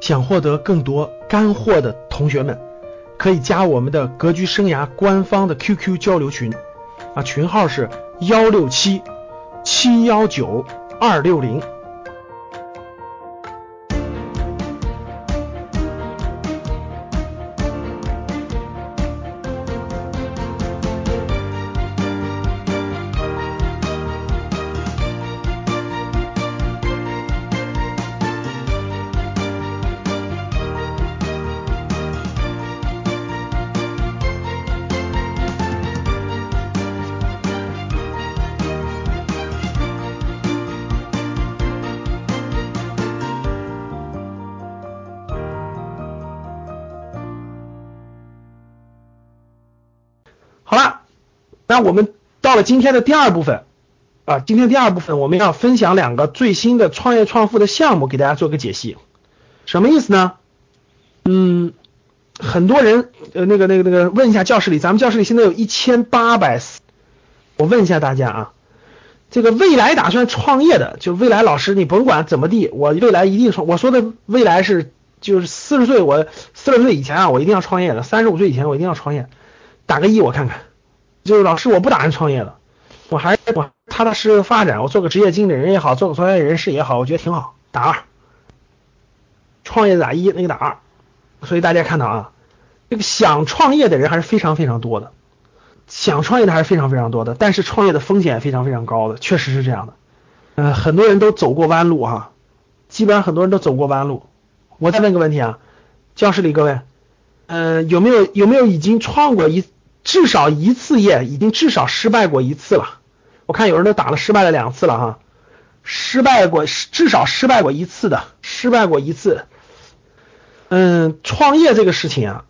想获得更多干货的同学们，可以加我们的格局生涯官方的 QQ 交流群，啊，群号是幺六七七幺九二六零。那我们到了今天的第二部分啊，今天第二部分我们要分享两个最新的创业创富的项目，给大家做个解析。什么意思呢？嗯，很多人呃那个那个那个问一下教室里，咱们教室里现在有一千八百，我问一下大家啊，这个未来打算创业的，就未来老师，你甭管怎么地，我未来一定创。我说的未来是就是四十岁，我四十岁以前啊，我一定要创业的，三十五岁以前我一定要创业。打个一，我看看。就是老师，我不打算创业了，我还是我踏踏实实发展，我做个职业经理人也好，做个专业人士也好，我觉得挺好。打二，创业打一，那个打二。所以大家看到啊，这个想创业的人还是非常非常多的，想创业的还是非常非常多的，但是创业的风险非常非常高的，确实是这样的。嗯，很多人都走过弯路哈，基本上很多人都走过弯路。我再问个问题啊，教室里各位，嗯，有没有有没有已经创过一？至少一次业已经至少失败过一次了，我看有人都打了失败了两次了哈，失败过至少失败过一次的，失败过一次。嗯，创业这个事情啊，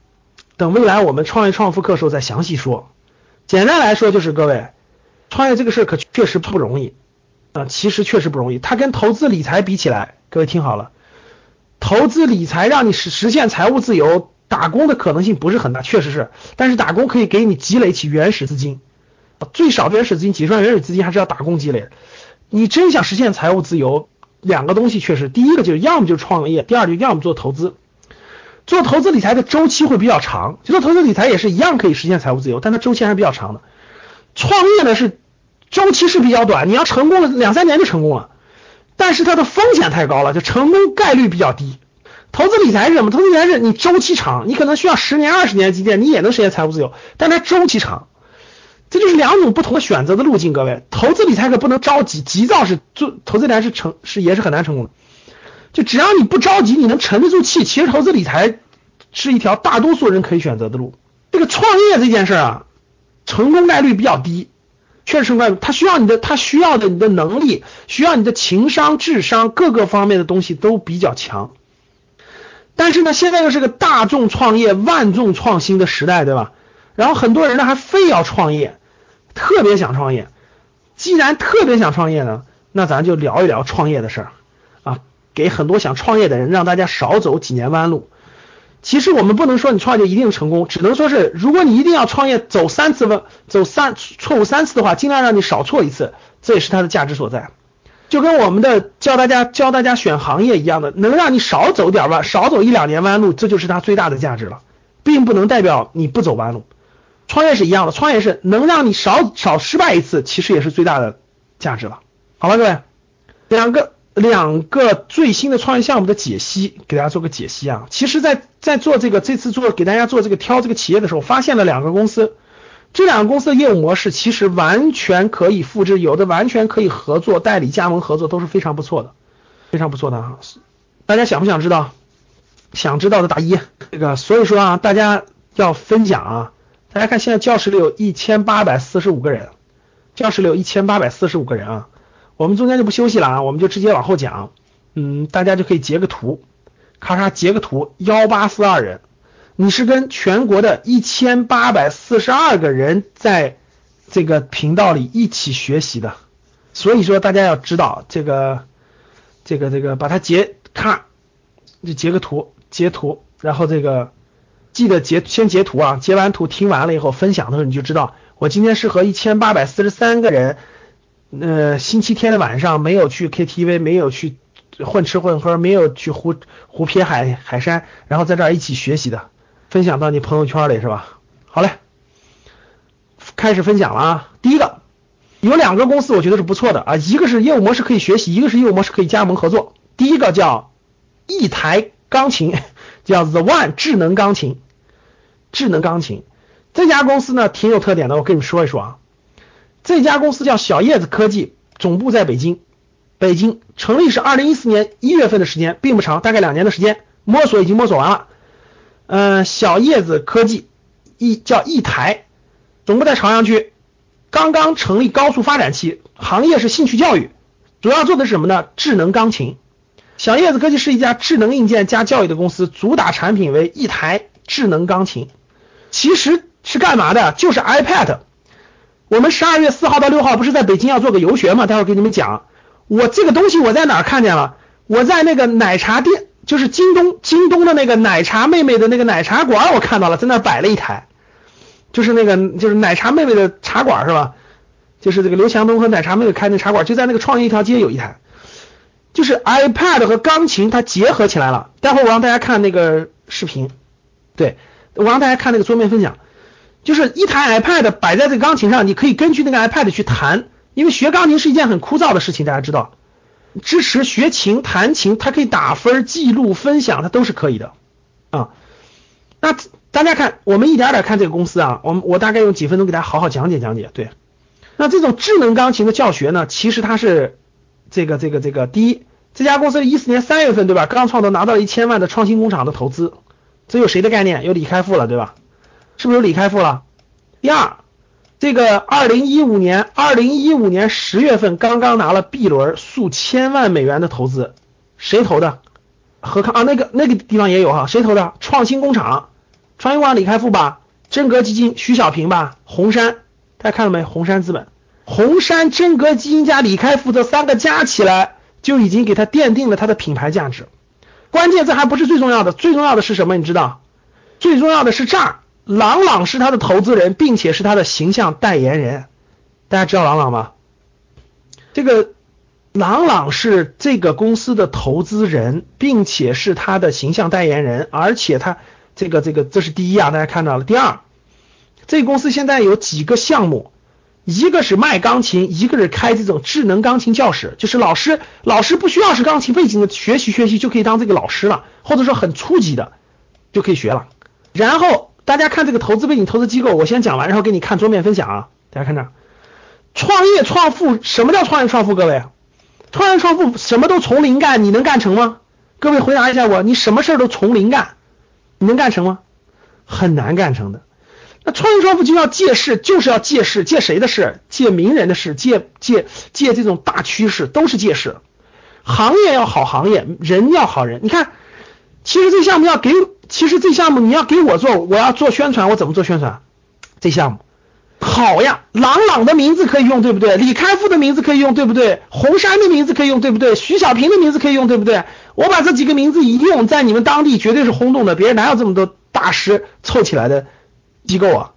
等未来我们创业创富课时候再详细说。简单来说就是各位，创业这个事可确实不容易啊，其实确实不容易。它跟投资理财比起来，各位听好了，投资理财让你实实现财务自由。打工的可能性不是很大，确实是，但是打工可以给你积累起原始资金，最少原始资金几十万原始资金还是要打工积累。你真想实现财务自由，两个东西确实，第一个就是要么就创业，第二就要么做投资。做投资理财的周期会比较长，做投资理财也是一样可以实现财务自由，但它周期还是比较长的。创业呢是周期是比较短，你要成功了两三年就成功了，但是它的风险太高了，就成功概率比较低。投资理财是什么？投资理财是你周期长，你可能需要十年、二十年的积淀，你也能实现财务自由，但它周期长，这就是两种不同的选择的路径。各位，投资理财可不能着急，急躁是做投资理财是成是也是很难成功的。就只要你不着急，你能沉得住气，其实投资理财是一条大多数人可以选择的路。这个创业这件事啊，成功概率比较低，确实成功概率，它需要你的，它需要的你的能力，需要你的情商、智商各个方面的东西都比较强。但是呢，现在又是个大众创业、万众创新的时代，对吧？然后很多人呢还非要创业，特别想创业。既然特别想创业呢，那咱就聊一聊创业的事儿啊，给很多想创业的人，让大家少走几年弯路。其实我们不能说你创业一定成功，只能说是如果你一定要创业，走三次弯，走三错误三次的话，尽量让你少错一次，这也是它的价值所在。就跟我们的教大家教大家选行业一样的，能让你少走点弯，少走一两年弯路，这就是它最大的价值了，并不能代表你不走弯路。创业是一样的，创业是能让你少少失败一次，其实也是最大的价值了。好了，各位，两个两个最新的创业项目的解析，给大家做个解析啊。其实，在在做这个这次做给大家做这个挑这个企业的时候，发现了两个公司。这两个公司的业务模式其实完全可以复制，有的完全可以合作、代理、加盟合作都是非常不错的，非常不错的啊！大家想不想知道？想知道的打一。这个所以说啊，大家要分享啊！大家看现在教室里有一千八百四十五个人，教室里有一千八百四十五个人啊！我们中间就不休息了啊，我们就直接往后讲。嗯，大家就可以截个图，咔嚓截个图，幺八四二人。你是跟全国的一千八百四十二个人在这个频道里一起学习的，所以说大家要知道这个这个这个把它截看，就截个图截图，然后这个记得截先截图啊，截完图听完了以后分享的时候你就知道，我今天是和一千八百四十三个人，呃星期天的晚上没有去 KTV，没有去混吃混喝，没有去胡胡撇海海山，然后在这儿一起学习的，分享到你朋友圈里是吧？好嘞，开始分享了啊。第一个有两个公司我觉得是不错的啊，一个是业务模式可以学习，一个是业务模式可以加盟合作。第一个叫一台钢琴，叫 The One 智能钢琴，智能钢琴这家公司呢挺有特点的，我跟你们说一说啊。这家公司叫小叶子科技，总部在北京。北京成立是二零一四年一月份的时间，并不长，大概两年的时间，摸索已经摸索完了。嗯，小叶子科技一叫一台，总部在朝阳区，刚刚成立高速发展期，行业是兴趣教育，主要做的是什么呢？智能钢琴。小叶子科技是一家智能硬件加教育的公司，主打产品为一台智能钢琴，其实是干嘛的？就是 iPad。我们十二月四号到六号不是在北京要做个游学吗？待会儿给你们讲。我这个东西我在哪儿看见了？我在那个奶茶店，就是京东京东的那个奶茶妹妹的那个奶茶馆，我看到了，在那儿摆了一台，就是那个就是奶茶妹妹的茶馆是吧？就是这个刘强东和奶茶妹妹开那茶馆，就在那个创业一条街有一台，就是 iPad 和钢琴它结合起来了。待会我让大家看那个视频，对我让大家看那个桌面分享，就是一台 iPad 摆在这个钢琴上，你可以根据那个 iPad 去弹。因为学钢琴是一件很枯燥的事情，大家知道，支持学琴、弹琴，它可以打分、记录、分享，它都是可以的啊。那大家看，我们一点点看这个公司啊，我们我大概用几分钟给大家好好讲解讲解。对，那这种智能钢琴的教学呢，其实它是这个这个这个，第一，这家公司一四年三月份对吧，刚创投拿到了一千万的创新工厂的投资，这有谁的概念？有李开复了对吧？是不是有李开复了？第二。这个二零一五年，二零一五年十月份刚刚拿了 B 轮数千万美元的投资，谁投的？何康啊，那个那个地方也有哈，谁投的？创新工厂，创新工厂李开复吧，真格基金徐小平吧，红杉，大家看到没？红杉资本，红杉真格基金加李开复这三个加起来，就已经给他奠定了他的品牌价值。关键这还不是最重要的，最重要的是什么？你知道？最重要的是这儿。朗朗是他的投资人，并且是他的形象代言人。大家知道朗朗吗？这个朗朗是这个公司的投资人，并且是他的形象代言人。而且他这个这个这是第一啊，大家看到了。第二，这个公司现在有几个项目，一个是卖钢琴，一个是开这种智能钢琴教室，就是老师老师不需要是钢琴背景的，学习学习就可以当这个老师了，或者说很初级的就可以学了。然后。大家看这个投资背景、投资机构，我先讲完，然后给你看桌面分享啊。大家看这，创业创富，什么叫创业创富？各位，创业创富什么都从零干，你能干成吗？各位回答一下我，你什么事儿都从零干，你能干成吗？很难干成的。那创业创富就要借势，就是要借势，借谁的势？借名人的势，借借借这种大趋势，都是借势。行业要好，行业人要好人。你看，其实这项目要给。其实这项目你要给我做，我要做宣传，我怎么做宣传？这项目好呀，朗朗的名字可以用，对不对？李开复的名字可以用，对不对？红杉的名字可以用，对不对？徐小平的名字可以用，对不对？我把这几个名字一用，在你们当地绝对是轰动的，别人哪有这么多大师凑起来的机构啊？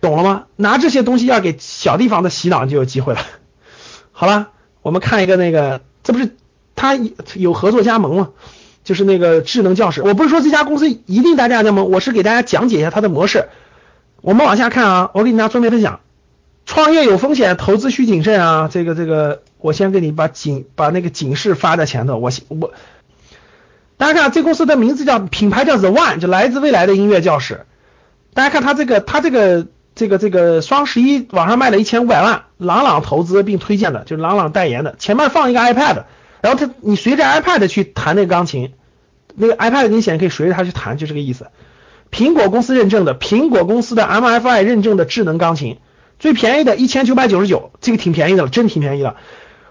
懂了吗？拿这些东西要给小地方的洗脑就有机会了。好了，我们看一个那个，这不是他有合作加盟吗？就是那个智能教室，我不是说这家公司一定大家那么，我是给大家讲解一下它的模式。我们往下看啊，我给大家桌面分享。创业有风险，投资需谨慎啊。这个这个，我先给你把警把那个警示发在前头。我先我，大家看这公司的名字叫品牌叫 The One，就来自未来的音乐教室。大家看它这个它这个这个这个双十一网上卖了一千五百万，朗朗投资并推荐的，就是朗朗代言的。前面放一个 iPad。然后他，你随着 iPad 去弹那个钢琴，那个 iPad 你显然可以随着它去弹，就这个意思。苹果公司认证的，苹果公司的 MFI 认证的智能钢琴，最便宜的一千九百九十九，这个挺便宜的了，真挺便宜的。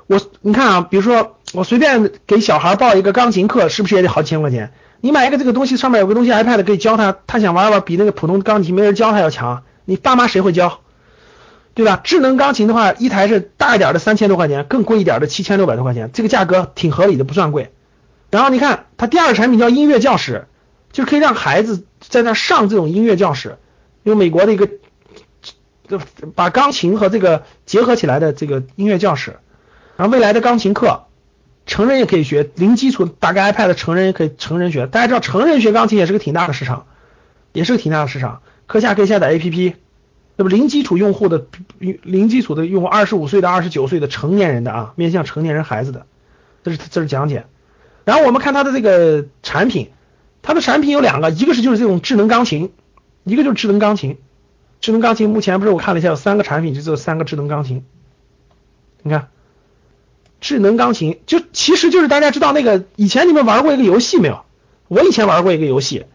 我你看啊，比如说我随便给小孩报一个钢琴课，是不是也得好几千块钱？你买一个这个东西，上面有个东西 iPad 可以教他，他想玩玩，比那个普通钢琴没人教他要强。你爸妈谁会教？对吧？智能钢琴的话，一台是大一点的三千多块钱，更贵一点的七千六百多块钱，这个价格挺合理的，不算贵。然后你看，它第二个产品叫音乐教室，就可以让孩子在那上这种音乐教室，用美国的一个，把钢琴和这个结合起来的这个音乐教室。然后未来的钢琴课，成人也可以学，零基础打个 iPad，成人也可以成人学。大家知道成人学钢琴也是个挺大的市场，也是个挺大的市场。课下可以下载 APP，那么零基础用户的零基础的用户，二十五岁到二十九岁的成年人的啊，面向成年人孩子的，这是这是讲解。然后我们看它的这个产品，它的产品有两个，一个是就是这种智能钢琴，一个就是智能钢琴。智能钢琴目前不是我看了一下有三个产品，就这三个智能钢琴。你看，智能钢琴就其实就是大家知道那个以前你们玩过一个游戏没有？我以前玩过一个游戏，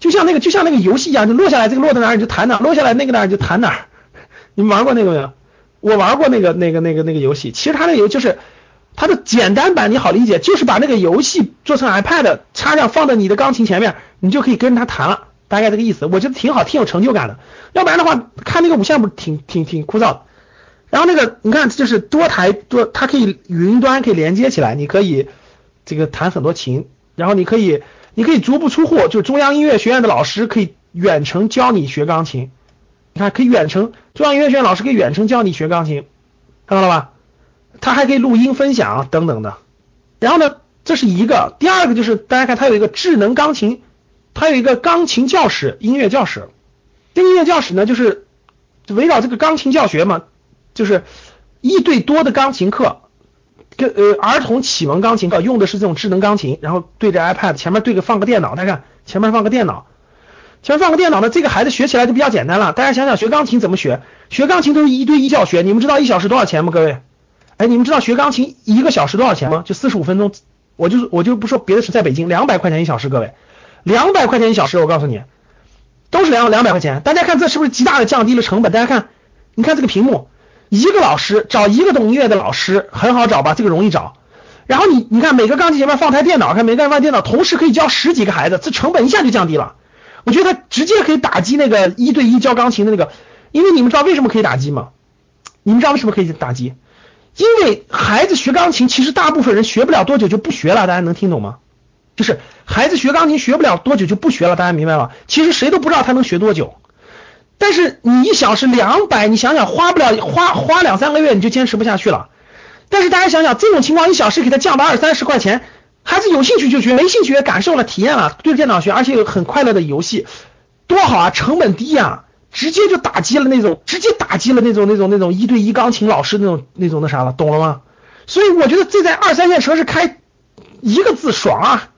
就像那个就像那个游戏一样，就落下来这个落在哪儿你就弹哪，落下来那个哪儿就弹哪儿。你们玩过那个没有？我玩过那个那个那个那个游戏，其实它那个游就是它的简单版，你好理解，就是把那个游戏做成 iPad 插上放在你的钢琴前面，你就可以跟着它弹了。大概这个意思，我觉得挺好，挺有成就感的。要不然的话，看那个五线谱挺挺挺枯燥。然后那个你看，就是多台多，它可以云端可以连接起来，你可以这个弹很多琴。然后你可以你可以足不出户，就中央音乐学院的老师可以远程教你学钢琴。你看可以远程，中央音乐学院老师可以远程教你学钢琴，看到了吧？它还可以录音分享等等的。然后呢，这是一个，第二个就是大家看它有一个智能钢琴。它有一个钢琴教室、音乐教室。这音乐教室呢，就是围绕这个钢琴教学嘛，就是一对多的钢琴课，跟呃儿童启蒙钢琴课用的是这种智能钢琴，然后对着 iPad 前面对个放个电脑，大家看前面放个电脑，前面放个电脑呢，这个孩子学起来就比较简单了。大家想想学钢琴怎么学？学钢琴都是一对一教学，你们知道一小时多少钱吗？各位，哎，你们知道学钢琴一个小时多少钱吗？就四十五分钟，我就我就不说别的，是在北京两百块钱一小时，各位。两百块钱一小时，我告诉你，都是两两百块钱。大家看这是不是极大的降低了成本？大家看，你看这个屏幕，一个老师找一个懂音乐的老师很好找吧？这个容易找。然后你你看每个钢琴前面放台电脑，看每个放电脑，同时可以教十几个孩子，这成本一下就降低了。我觉得他直接可以打击那个一对一教钢琴的那个，因为你们知道为什么可以打击吗？你们知道为什么可以打击？因为孩子学钢琴，其实大部分人学不了多久就不学了，大家能听懂吗？就是孩子学钢琴学不了多久就不学了，大家明白吗？其实谁都不知道他能学多久，但是你一小时两百，你想想花不了花花两三个月你就坚持不下去了。但是大家想想这种情况，一小时给他降到二三十块钱，孩子有兴趣就学，没兴趣也感受了体验了，对着电脑学，而且有很快乐的游戏，多好啊！成本低呀，直接就打击了那种，直接打击了那种那种那种一对一钢琴老师那种那种那啥了，懂了吗？所以我觉得这在二三线城市开一个字爽啊！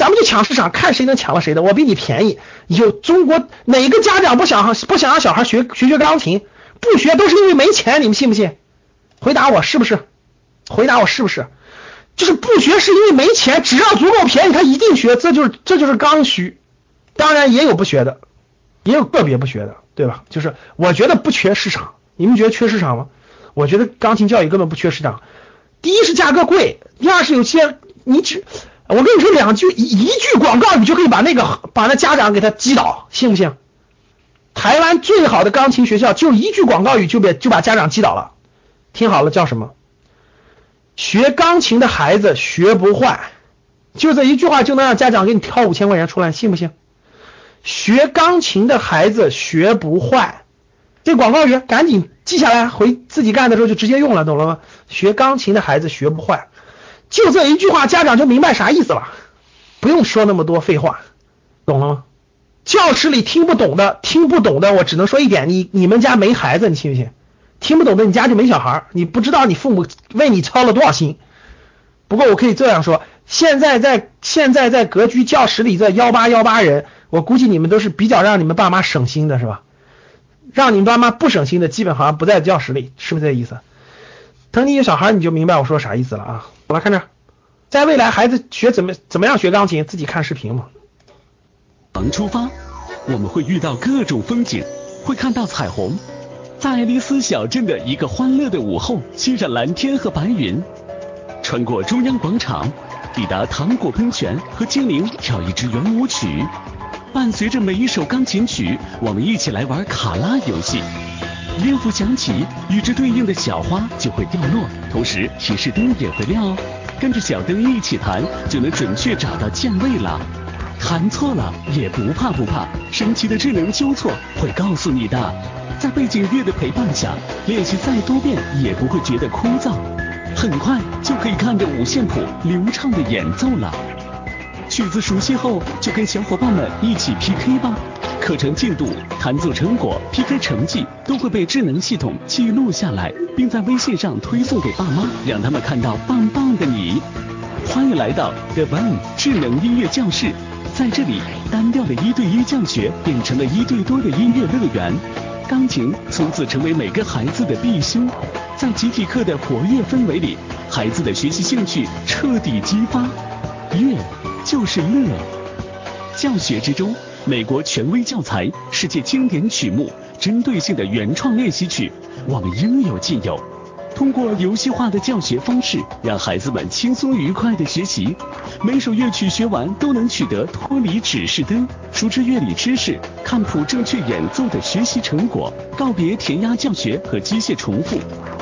咱们就抢市场，看谁能抢了谁的。我比你便宜。有中国哪个家长不想不想让小孩学学学钢琴？不学都是因为没钱，你们信不信？回答我是不是？回答我是不是？就是不学是因为没钱，只要足够便宜，他一定学。这就是这就是刚需。当然也有不学的，也有个别不学的，对吧？就是我觉得不缺市场，你们觉得缺市场吗？我觉得钢琴教育根本不缺市场。第一是价格贵，第二是有些你只。我跟你说两句，一一句广告语就可以把那个把那家长给他击倒，信不信？台湾最好的钢琴学校就一句广告语就被就把家长击倒了。听好了，叫什么？学钢琴的孩子学不坏，就这一句话就能让家长给你挑五千块钱出来，信不信？学钢琴的孩子学不坏，这广告语赶紧记下来，回自己干的时候就直接用了，懂了吗？学钢琴的孩子学不坏。就这一句话，家长就明白啥意思了，不用说那么多废话，懂了吗？教室里听不懂的，听不懂的，我只能说一点，你你们家没孩子，你信不信？听不懂的，你家就没小孩，你不知道你父母为你操了多少心。不过我可以这样说，现在在现在在格局教室里这幺八幺八人，我估计你们都是比较让你们爸妈省心的，是吧？让你们爸妈不省心的，基本好像不在教室里，是不是这意思？等你有小孩，你就明白我说啥意思了啊！我来看这，在未来孩子学怎么怎么样学钢琴，自己看视频嘛。刚出发，我们会遇到各种风景，会看到彩虹，在爱丽丝小镇的一个欢乐的午后，欣赏蓝天和白云，穿过中央广场，抵达糖果喷泉和精灵跳一支圆舞曲，伴随着每一首钢琴曲，我们一起来玩卡拉游戏。音符响起，与之对应的小花就会掉落，同时提示灯也会亮哦。跟着小灯一起弹，就能准确找到键位了。弹错了也不怕不怕，神奇的智能纠错会告诉你的。在背景乐的陪伴下，练习再多遍也不会觉得枯燥。很快就可以看着五线谱流畅的演奏了。曲子熟悉后，就跟小伙伴们一起 PK 吧。课程进度、弹奏成果、PK 成绩都会被智能系统记录下来，并在微信上推送给爸妈，让他们看到棒棒的你。欢迎来到 The One 智能音乐教室，在这里，单调的一对一教学变成了一对多的音乐乐园，钢琴从此成为每个孩子的必修。在集体课的活跃氛围里，孩子的学习兴趣彻底激发。乐就是乐，教学之中，美国权威教材、世界经典曲目、针对性的原创练习曲，我们应有尽有。通过游戏化的教学方式，让孩子们轻松愉快的学习。每首乐曲学完都能取得脱离指示灯、熟知乐理知识、看谱正确演奏的学习成果，告别填鸭教学和机械重复。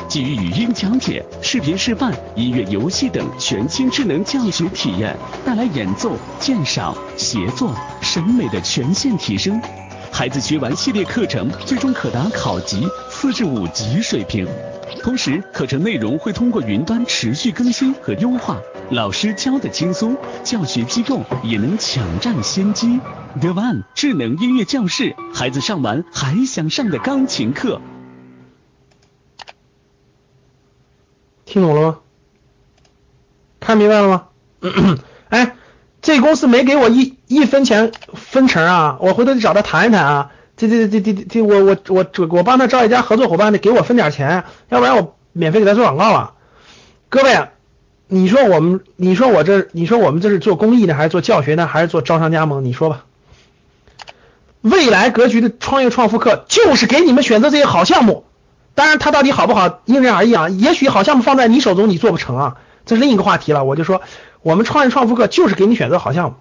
基于语音讲解、视频示范、音乐游戏等全新智能教学体验，带来演奏、鉴赏、协作、审美的全线提升。孩子学完系列课程，最终可达考级四至五级水平。同时，课程内容会通过云端持续更新和优化，老师教的轻松，教学机构也能抢占先机。The One 智能音乐教室，孩子上完还想上的钢琴课。听懂了吗？看明白了吗？哎，这公司没给我一一分钱分成啊，我回头去找他谈一谈啊。这这这这这，我我我我帮他招一家合作伙伴，得给我分点钱，要不然我免费给他做广告了。各位，你说我们，你说我这，你说我们这是做公益呢，还是做教学呢，还是做招商加盟？你说吧。未来格局的创业创富课就是给你们选择这些好项目。当然，它到底好不好因人而异啊。也许好项目放在你手中，你做不成啊，这是另一个话题了。我就说，我们创业创富课就是给你选择好项目，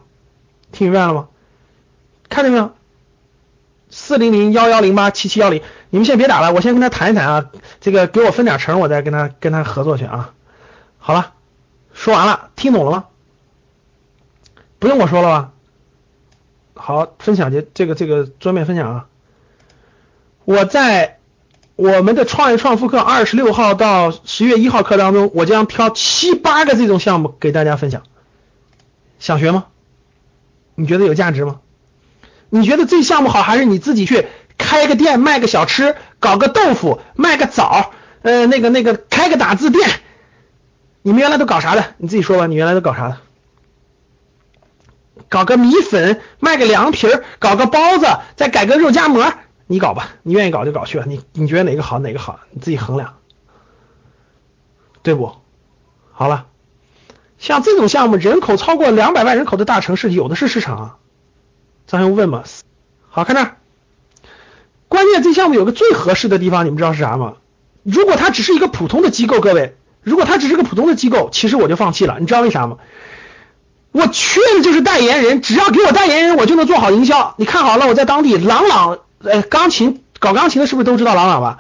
听明白了吗？看见没有？四零零幺幺零八七七幺零，你们先别打了，我先跟他谈一谈啊。这个给我分点成，我再跟他跟他合作去啊。好了，说完了，听懂了吗？不用我说了吧？好，分享这这个这个桌面分享啊。我在。我们的创业创富课二十六号到十月一号课当中，我将挑七八个这种项目给大家分享。想学吗？你觉得有价值吗？你觉得这项目好，还是你自己去开个店卖个小吃，搞个豆腐，卖个枣，呃，那个那个开个打字店？你们原来都搞啥的？你自己说吧，你原来都搞啥的？搞个米粉，卖个凉皮儿，搞个包子，再改个肉夹馍。你搞吧，你愿意搞就搞去吧。你你觉得哪个好哪个好，你自己衡量，对不？好了，像这种项目，人口超过两百万人口的大城市有的是市场啊。咱用问吗？好看这儿，关键这项目有个最合适的地方，你们知道是啥吗？如果它只是一个普通的机构，各位，如果它只是个普通的机构，其实我就放弃了。你知道为啥吗？我缺的就是代言人，只要给我代言人，我就能做好营销。你看好了，我在当地朗朗。呃，钢琴搞钢琴的是不是都知道朗朗吧？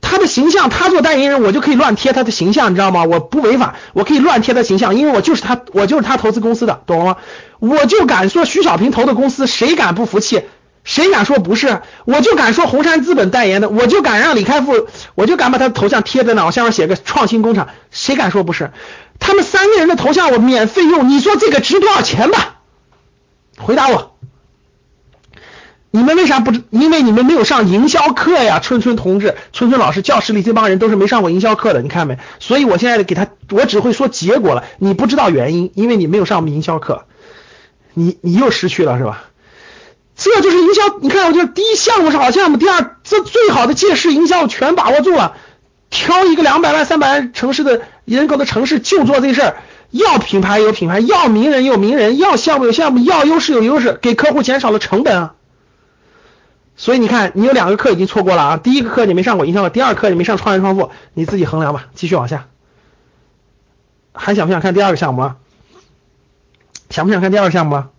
他的形象，他做代言人，我就可以乱贴他的形象，你知道吗？我不违法，我可以乱贴他形象，因为我就是他，我就是他投资公司的，懂了吗？我就敢说徐小平投的公司，谁敢不服气？谁敢说不是？我就敢说红杉资本代言的，我就敢让李开复，我就敢把他的头像贴在那，我下面写个创新工厂，谁敢说不是？他们三个人的头像我免费用，你说这个值多少钱吧？回答我。你们为啥不知？因为你们没有上营销课呀，春春同志、春春老师，教室里这帮人都是没上过营销课的，你看没？所以我现在给他，我只会说结果了，你不知道原因，因为你没有上营销课，你你又失去了是吧？这就是营销，你看，我就第一项目是好项目，第二这最好的借势营销全把握住了，挑一个两百万、三百万城市的人口的城市就做这事儿，要品牌有品牌，要名人有名人，要项目有项目，要优势有优势，给客户减少了成本啊。所以你看，你有两个课已经错过了啊！第一个课你没上过营销课，第二课你没上创业创富，你自己衡量吧。继续往下，还想不想看第二个项目啊？想不想看第二个项目啊？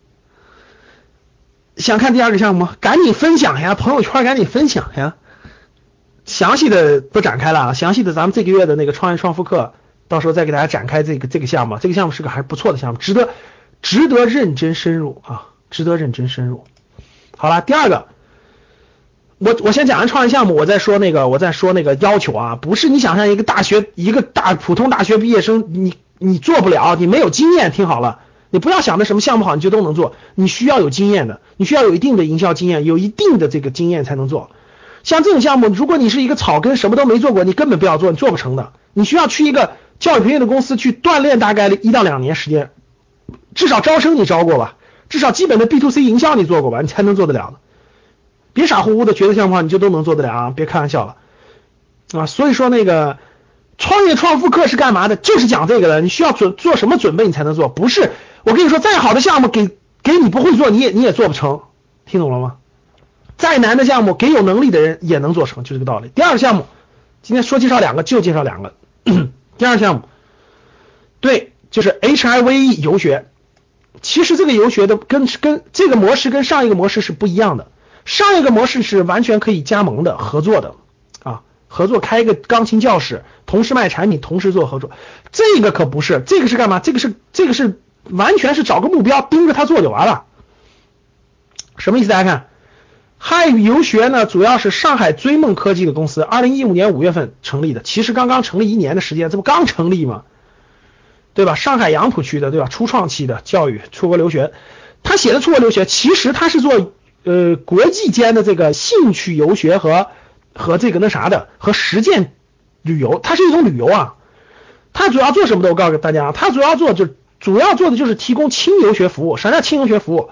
想看第二个项目，赶紧分享呀，朋友圈赶紧分享呀。详细的不展开了啊，详细的咱们这个月的那个创业创富课，到时候再给大家展开这个这个项目。这个项目是个还是不错的项目，值得值得认真深入啊，值得认真深入。好了，第二个。我我先讲完创业项目，我再说那个，我再说那个要求啊，不是你想象一个大学一个大普通大学毕业生，你你做不了，你没有经验，听好了，你不要想着什么项目好你就都能做，你需要有经验的，你需要有一定的营销经验，有一定的这个经验才能做。像这种项目，如果你是一个草根，什么都没做过，你根本不要做，你做不成的。你需要去一个教育培训的公司去锻炼，大概一到两年时间，至少招生你招过吧，至少基本的 B to C 营销你做过吧，你才能做得了的。别傻乎乎的觉得项目你就都能做得了啊！别开玩笑了啊！所以说那个创业创富课是干嘛的？就是讲这个的。你需要准做什么准备你才能做？不是我跟你说，再好的项目给给你不会做，你也你也做不成。听懂了吗？再难的项目给有能力的人也能做成，就这个道理。第二个项目，今天说介绍两个就介绍两个。第二项目，对，就是 HIV 游学。其实这个游学的跟跟这个模式跟上一个模式是不一样的。上一个模式是完全可以加盟的、合作的啊，合作开一个钢琴教室，同时卖产品，同时做合作。这个可不是，这个是干嘛？这个是这个是完全是找个目标盯着他做就完了。什么意思？大家看，汉语游学呢，主要是上海追梦科技的公司，二零一五年五月份成立的，其实刚刚成立一年的时间，这不刚成立吗？对吧？上海杨浦区的，对吧？初创期的教育出国留学，他写的出国留学，其实他是做。呃，国际间的这个兴趣游学和和这个那啥的和实践旅游，它是一种旅游啊。它主要做什么的？我告诉大家，它主要做就主要做的就是提供轻游学服务。啥叫轻游学服务？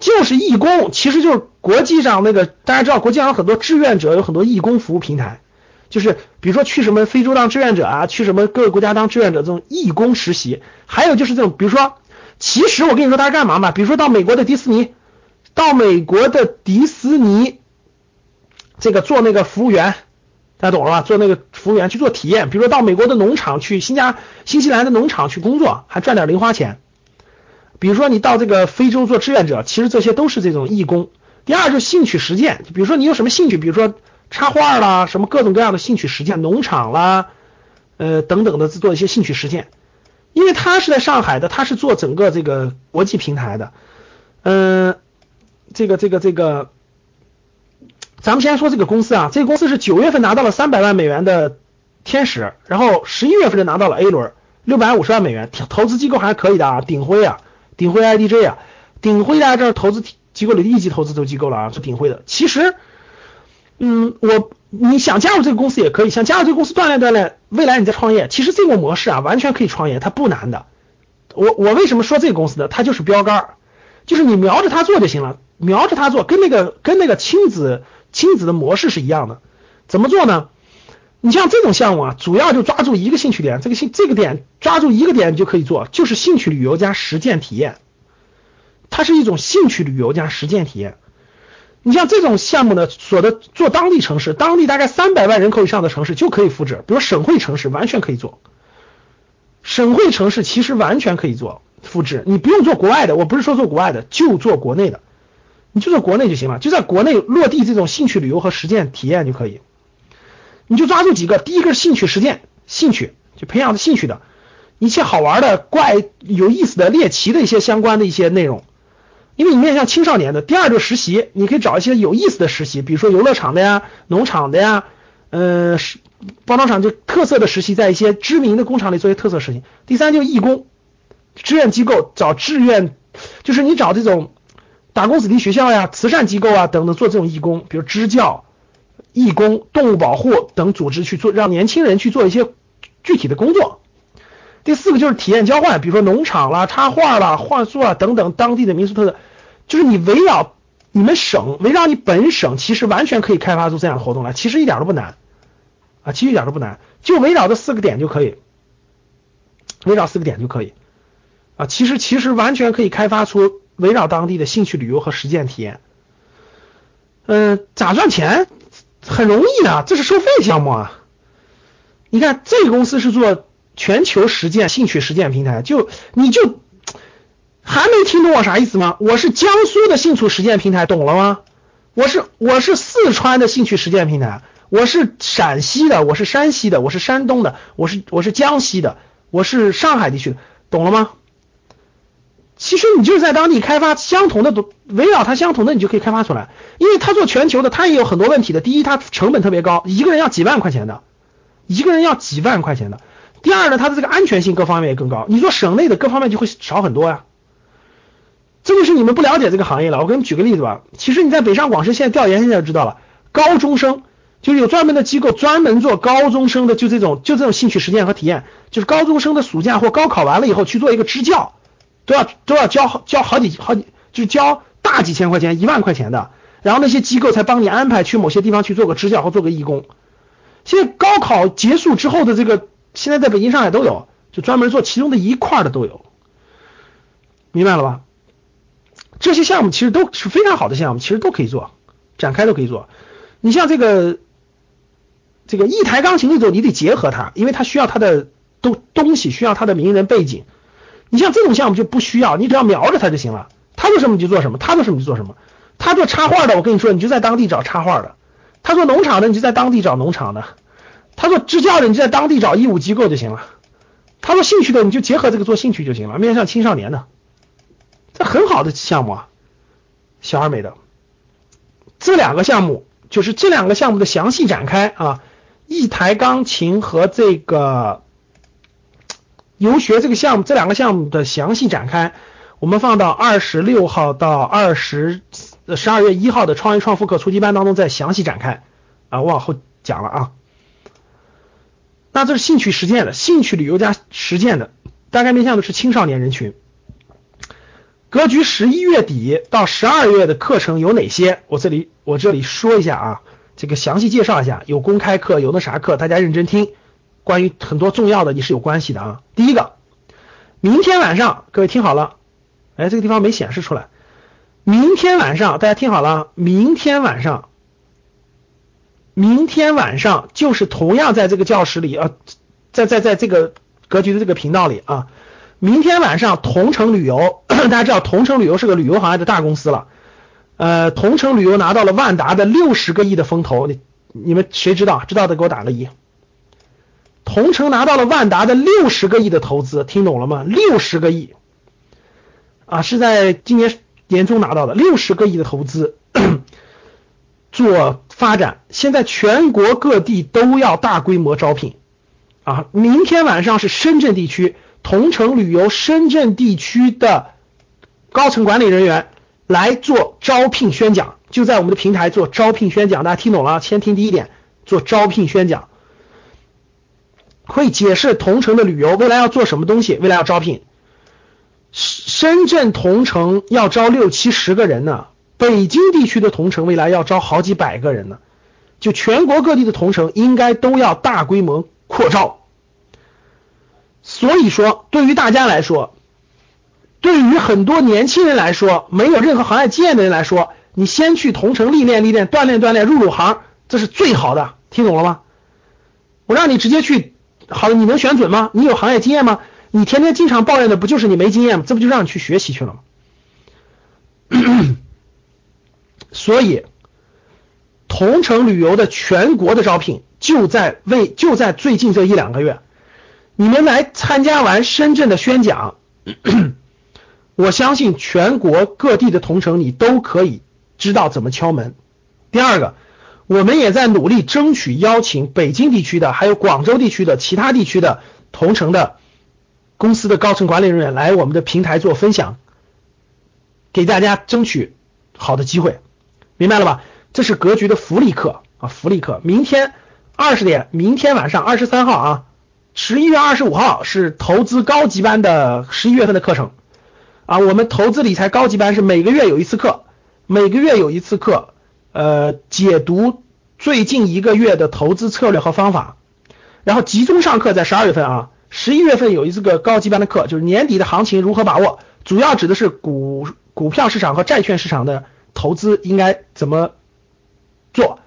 就是义工，其实就是国际上那个大家知道，国际上有很多志愿者有很多义工服务平台，就是比如说去什么非洲当志愿者啊，去什么各个国家当志愿者这种义工实习。还有就是这种，比如说，其实我跟你说，大家干嘛嘛？比如说到美国的迪士尼。到美国的迪士尼，这个做那个服务员，大家懂了吧？做那个服务员去做体验，比如说到美国的农场去，新加新西兰的农场去工作，还赚点零花钱。比如说你到这个非洲做志愿者，其实这些都是这种义工。第二就是兴趣实践，比如说你有什么兴趣，比如说插画啦，什么各种各样的兴趣实践，农场啦，呃等等的做一些兴趣实践。因为他是在上海的，他是做整个这个国际平台的，嗯。这个这个这个，咱们先说这个公司啊，这个公司是九月份拿到了三百万美元的天使，然后十一月份就拿到了 A 轮六百五十万美元，投资机构还是可以的啊，鼎晖啊，鼎晖 IDJ 啊，鼎晖大家知道投资机构里的一级投资都机构了啊，是鼎晖的。其实，嗯，我你想加入这个公司也可以，想加入这个公司锻炼锻炼，未来你再创业，其实这个模式啊，完全可以创业，它不难的。我我为什么说这个公司呢？它就是标杆，就是你瞄着它做就行了。瞄着他做，跟那个跟那个亲子亲子的模式是一样的。怎么做呢？你像这种项目啊，主要就抓住一个兴趣点，这个兴这个点抓住一个点你就可以做，就是兴趣旅游加实践体验。它是一种兴趣旅游加实践体验。你像这种项目呢，所的做当地城市，当地大概三百万人口以上的城市就可以复制，比如省会城市完全可以做。省会城市其实完全可以做复制，你不用做国外的，我不是说做国外的，就做国内的。你就在国内就行了，就在国内落地这种兴趣旅游和实践体验就可以。你就抓住几个，第一个是兴趣实践，兴趣就培养兴趣的，一切好玩的、怪有意思的、猎奇的一些相关的一些内容。因为你面向青少年的。第二就是实习，你可以找一些有意思的实习，比如说游乐场的呀、农场的呀，呃，包装厂就特色的实习，在一些知名的工厂里做一些特色实习。第三就是义工，志愿机构找志愿，就是你找这种。打工子弟学校呀、慈善机构啊等等做这种义工，比如支教、义工、动物保护等组织去做，让年轻人去做一些具体的工作。第四个就是体验交换，比如说农场啦、插画啦、画作啊等等当地的民俗特色，就是你围绕你们省、围绕你本省，其实完全可以开发出这样的活动来，其实一点都不难啊，其实一点都不难，就围绕这四个点就可以，围绕四个点就可以啊，其实其实完全可以开发出。围绕当地的兴趣旅游和实践体验，嗯，咋赚钱？很容易的，这是收费项目啊。你看，这个公司是做全球实践兴趣实践平台，就你就还没听懂我啥意思吗？我是江苏的兴趣实践平台，懂了吗？我是我是四川的兴趣实践平台，我是陕西的，我是山西的，我是山东的，我是我是江西的，我是上海地区的，懂了吗？其实你就是在当地开发相同的围绕它相同的，你就可以开发出来。因为他做全球的，他也有很多问题的。第一，他成本特别高，一个人要几万块钱的，一个人要几万块钱的。第二呢，它的这个安全性各方面也更高。你做省内的各方面就会少很多呀。这就是你们不了解这个行业了。我给你们举个例子吧。其实你在北上广深现在调研现在就知道了，高中生就是有专门的机构专门做高中生的，就这种就这种兴趣实践和体验，就是高中生的暑假或高考完了以后去做一个支教，都要都要交交好几好几，就交大几千块钱、一万块钱的，然后那些机构才帮你安排去某些地方去做个支教或做个义工。现在高考结束之后的这个，现在在北京、上海都有，就专门做其中的一块的都有，明白了吧？这些项目其实都是非常好的项目，其实都可以做，展开都可以做。你像这个这个一台钢琴，那种你得结合它，因为它需要它的东东西，需要它的名人背景。你像这种项目就不需要，你只要瞄着它就行了。他做什么你就做什么，他做什么你就做什么。他做插画的，我跟你说，你就在当地找插画的；他做农场的，你就在当地找农场的；他做支教的，你就在当地找义务机构就行了；他做兴趣的，你就结合这个做兴趣就行了，面向青少年的。这很好的项目啊，小而美的这两个项目就是这两个项目的详细展开啊，一台钢琴和这个游学这个项目，这两个项目的详细展开，我们放到二十六号到二十十二月一号的创业创富课初级班当中再详细展开啊，我往后讲了啊。那这是兴趣实践的，兴趣旅游加实践的，大概面向的是青少年人群。格局十一月底到十二月的课程有哪些？我这里我这里说一下啊，这个详细介绍一下。有公开课，有那啥课，大家认真听。关于很多重要的，你是有关系的啊。第一个，明天晚上，各位听好了，哎，这个地方没显示出来。明天晚上，大家听好了，明天晚上，明天晚上就是同样在这个教室里啊，在在在这个格局的这个频道里啊。明天晚上，同程旅游，大家知道同程旅游是个旅游行业的大公司了。呃，同程旅游拿到了万达的六十个亿的风投，你你们谁知道？知道的给我打个一。同程拿到了万达的六十个亿的投资，听懂了吗？六十个亿啊，是在今年年中拿到的六十个亿的投资 做发展，现在全国各地都要大规模招聘啊。明天晚上是深圳地区。同程旅游深圳地区的高层管理人员来做招聘宣讲，就在我们的平台做招聘宣讲，大家听懂了？先听第一点，做招聘宣讲，会解释同城的旅游未来要做什么东西，未来要招聘。深圳同城要招六七十个人呢，北京地区的同城未来要招好几百个人呢，就全国各地的同城应该都要大规模扩招。所以说，对于大家来说，对于很多年轻人来说，没有任何行业经验的人来说，你先去同城历练历练，锻炼锻炼，入入行，这是最好的。听懂了吗？我让你直接去，好的，你能选准吗？你有行业经验吗？你天天经常抱怨的不就是你没经验吗？这不就让你去学习去了吗？所以，同城旅游的全国的招聘就在为就在最近这一两个月。你们来参加完深圳的宣讲，我相信全国各地的同城你都可以知道怎么敲门。第二个，我们也在努力争取邀请北京地区的，还有广州地区的其他地区的同城的公司的高层管理人员来我们的平台做分享，给大家争取好的机会，明白了吧？这是格局的福利课啊，福利课，明天二十点，明天晚上二十三号啊。十一月二十五号是投资高级班的十一月份的课程啊，我们投资理财高级班是每个月有一次课，每个月有一次课，呃，解读最近一个月的投资策略和方法，然后集中上课在十二月份啊，十一月份有一次个高级班的课，就是年底的行情如何把握，主要指的是股股票市场和债券市场的投资应该怎么做，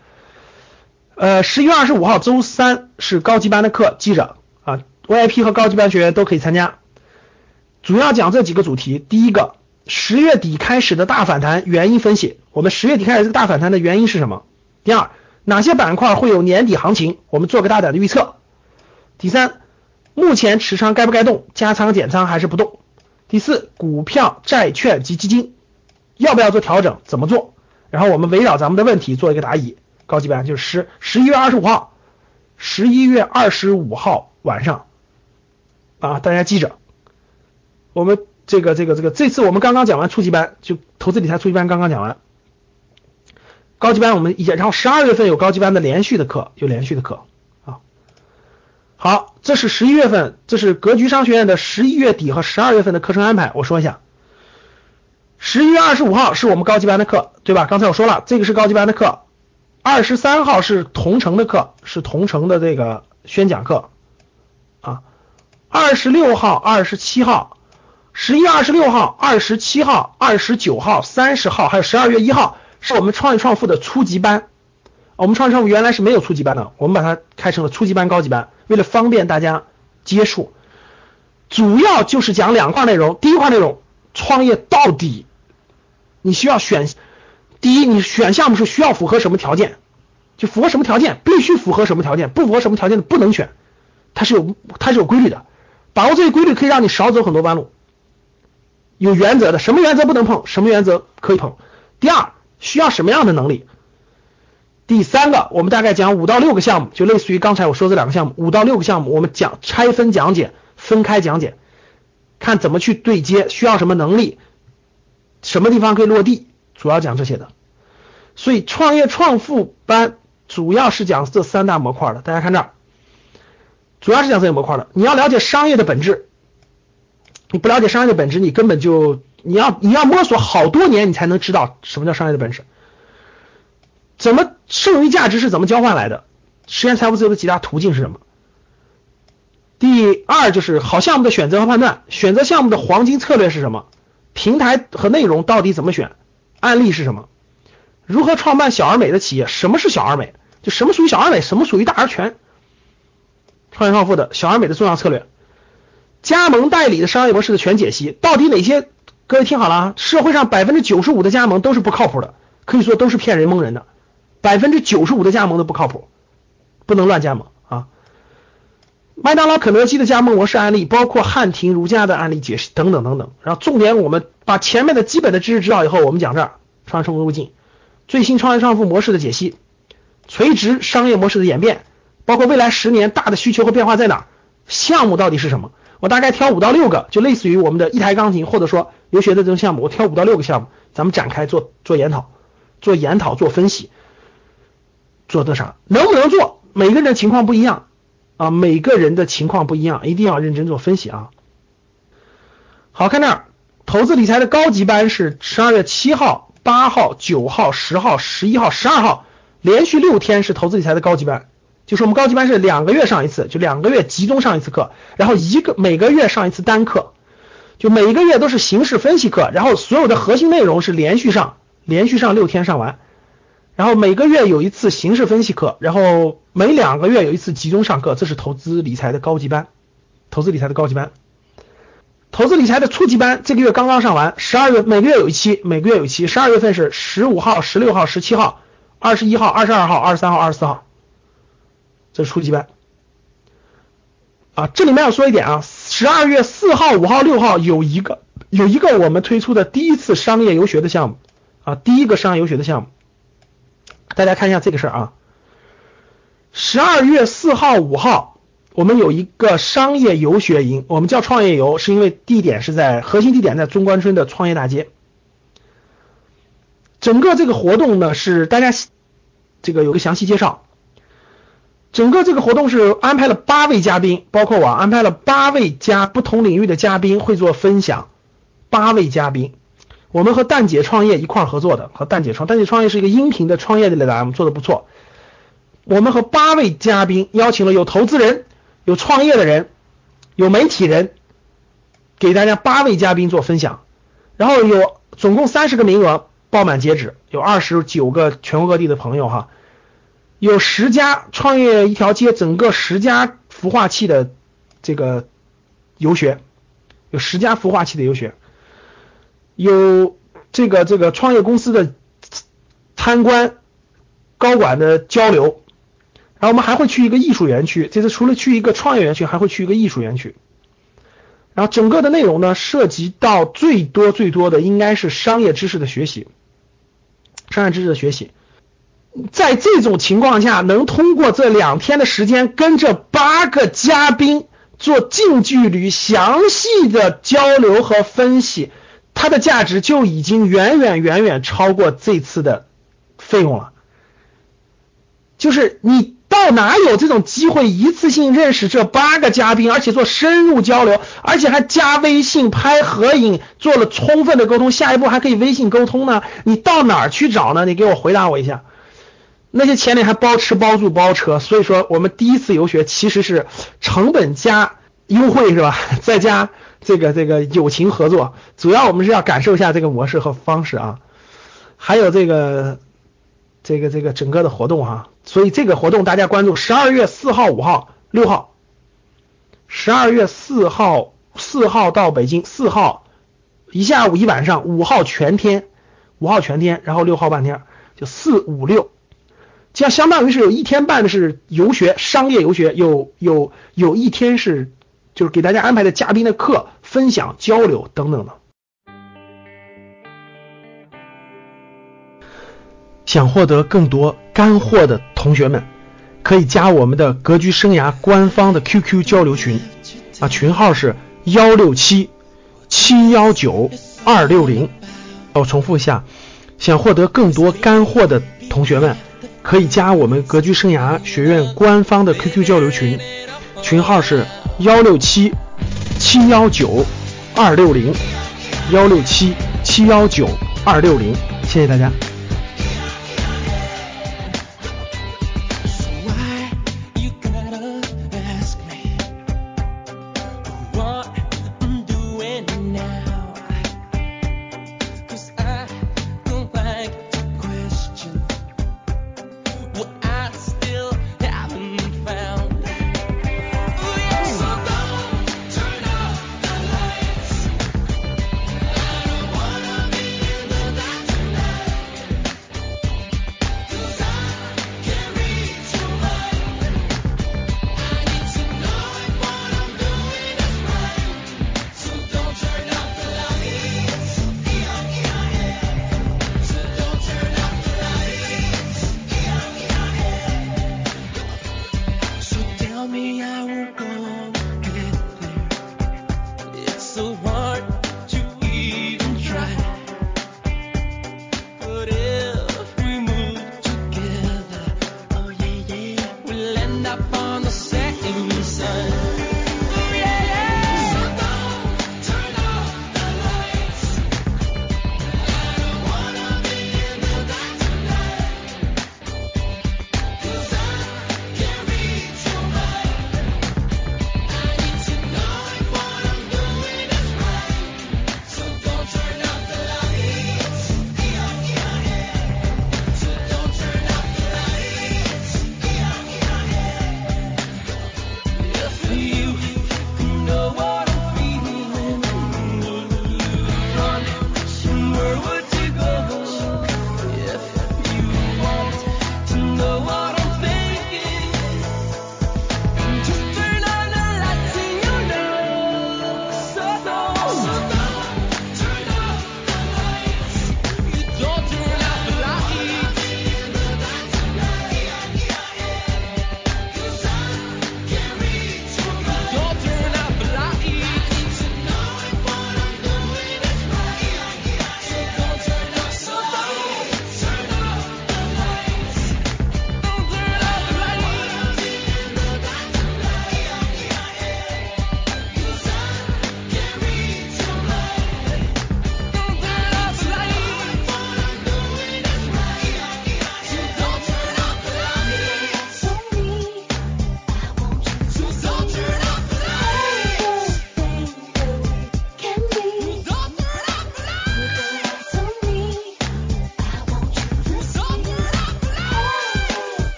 呃，十一月二十五号周三是高级班的课，记着啊。VIP 和高级班学员都可以参加，主要讲这几个主题。第一个，十月底开始的大反弹原因分析，我们十月底开始这个大反弹的原因是什么？第二，哪些板块会有年底行情？我们做个大胆的预测。第三，目前持仓该不该动？加仓减仓还是不动？第四，股票、债券及基金要不要做调整？怎么做？然后我们围绕咱们的问题做一个答疑。高级班就是十十一月二十五号，十一月二十五号晚上啊，大家记着，我们这个这个这个这次我们刚刚讲完初级班，就投资理财初级班刚刚讲完，高级班我们也然后十二月份有高级班的连续的课，有连续的课啊。好，这是十一月份，这是格局商学院的十一月底和十二月份的课程安排，我说一下。十一月二十五号是我们高级班的课，对吧？刚才我说了，这个是高级班的课。二十三号是同城的课，是同城的这个宣讲课啊。二十六号、二十七号，十一月二十六号、二十七号、二十九号、三十号，还有十二月一号，是我们创业创富的初级班。我们创业创富原来是没有初级班的，我们把它开成了初级班、高级班，为了方便大家接触，主要就是讲两块内容。第一块内容，创业到底你需要选。第一，你选项目是需要符合什么条件？就符合什么条件，必须符合什么条件，不符合什么条件的不能选。它是有它是有规律的，把握这些规律可以让你少走很多弯路。有原则的，什么原则不能碰，什么原则可以碰。第二，需要什么样的能力？第三个，我们大概讲五到六个项目，就类似于刚才我说这两个项目，五到六个项目，我们讲拆分讲解，分开讲解，看怎么去对接，需要什么能力，什么地方可以落地。主要讲这些的，所以创业创富班主要是讲这三大模块的。大家看这儿，主要是讲这些模块的。你要了解商业的本质，你不了解商业的本质，你根本就你要你要摸索好多年，你才能知道什么叫商业的本质。怎么剩余价值是怎么交换来的？实现财富自由的几大途径是什么？第二就是好项目的选择和判断，选择项目的黄金策略是什么？平台和内容到底怎么选？案例是什么？如何创办小而美的企业？什么是小而美？就什么属于小而美，什么属于大而全？创业创富的小而美的重要策略，加盟代理的商业模式的全解析。到底哪些？各位听好了啊！社会上百分之九十五的加盟都是不靠谱的，可以说都是骗人蒙人的。百分之九十五的加盟都不靠谱，不能乱加盟啊！麦当劳、肯德基的加盟模式案例，包括汉庭、如家的案例解析等等等等。然后重点我们。把前面的基本的知识知道以后，我们讲这儿创业成功路径，最新创业创富模式的解析，垂直商业模式的演变，包括未来十年大的需求和变化在哪儿，项目到底是什么？我大概挑五到六个，就类似于我们的一台钢琴，或者说留学的这种项目，我挑五到六个项目，咱们展开做做研讨，做研讨做分析，做的啥？能不能做？每个人的情况不一样啊，每个人的情况不一样，一定要认真做分析啊。好看这儿。投资理财的高级班是十二月七号、八号、九号、十号、十一号、十二号，连续六天是投资理财的高级班。就是我们高级班是两个月上一次，就两个月集中上一次课，然后一个每个月上一次单课，就每一个月都是形式分析课，然后所有的核心内容是连续上，连续上六天上完，然后每个月有一次形式分析课，然后每两个月有一次集中上课，这是投资理财的高级班，投资理财的高级班。投资理财的初级班这个月刚刚上完，十二月每个月有一期，每个月有一期，十二月份是十五号、十六号、十七号、二十一号、二十二号、二十三号、二十四号，这是初级班。啊，这里面要说一点啊，十二月四号、五号、六号有一个有一个我们推出的第一次商业游学的项目啊，第一个商业游学的项目，大家看一下这个事儿啊，十二月四号、五号。我们有一个商业游学营，我们叫创业游，是因为地点是在核心地点在中关村的创业大街。整个这个活动呢是大家这个有个详细介绍。整个这个活动是安排了八位嘉宾，包括我安排了八位加不同领域的嘉宾会做分享。八位嘉宾，我们和蛋姐创业一块儿合作的，和蛋姐创蛋姐创业是一个音频的创业类的栏目，做的不错。我们和八位嘉宾邀请了有投资人。有创业的人，有媒体人，给大家八位嘉宾做分享，然后有总共三十个名额，爆满截止，有二十九个全国各地的朋友哈，有十家创业一条街，整个十家孵化器的这个游学，有十家孵化器的游学，有这个这个创业公司的参观，高管的交流。然后我们还会去一个艺术园区，这次除了去一个创业园区，还会去一个艺术园区。然后整个的内容呢，涉及到最多最多的应该是商业知识的学习，商业知识的学习。在这种情况下，能通过这两天的时间跟这八个嘉宾做近距离详细的交流和分析，它的价值就已经远远远远超过这次的费用了。就是你到哪有这种机会一次性认识这八个嘉宾，而且做深入交流，而且还加微信拍合影，做了充分的沟通，下一步还可以微信沟通呢？你到哪儿去找呢？你给我回答我一下。那些钱里还包吃包住包车，所以说我们第一次游学其实是成本加优惠是吧？再加这个这个友情合作，主要我们是要感受一下这个模式和方式啊。还有这个这个这个整个的活动哈，所以这个活动大家关注十二月四号、五号、六号，十二月四号四号到北京，四号一下午一晚上，五号全天，五号全天，然后六号半天，就四五六。这样相当于是有一天半的是游学，商业游学，有有有一天是就是给大家安排的嘉宾的课，分享交流等等的。想获得更多干货的同学们，可以加我们的格局生涯官方的 QQ 交流群啊，群号是幺六七七幺九二六零。我重复一下，想获得更多干货的同学们。可以加我们格局生涯学院官方的 QQ 交流群，群号是幺六七七幺九二六零，幺六七七幺九二六零，谢谢大家。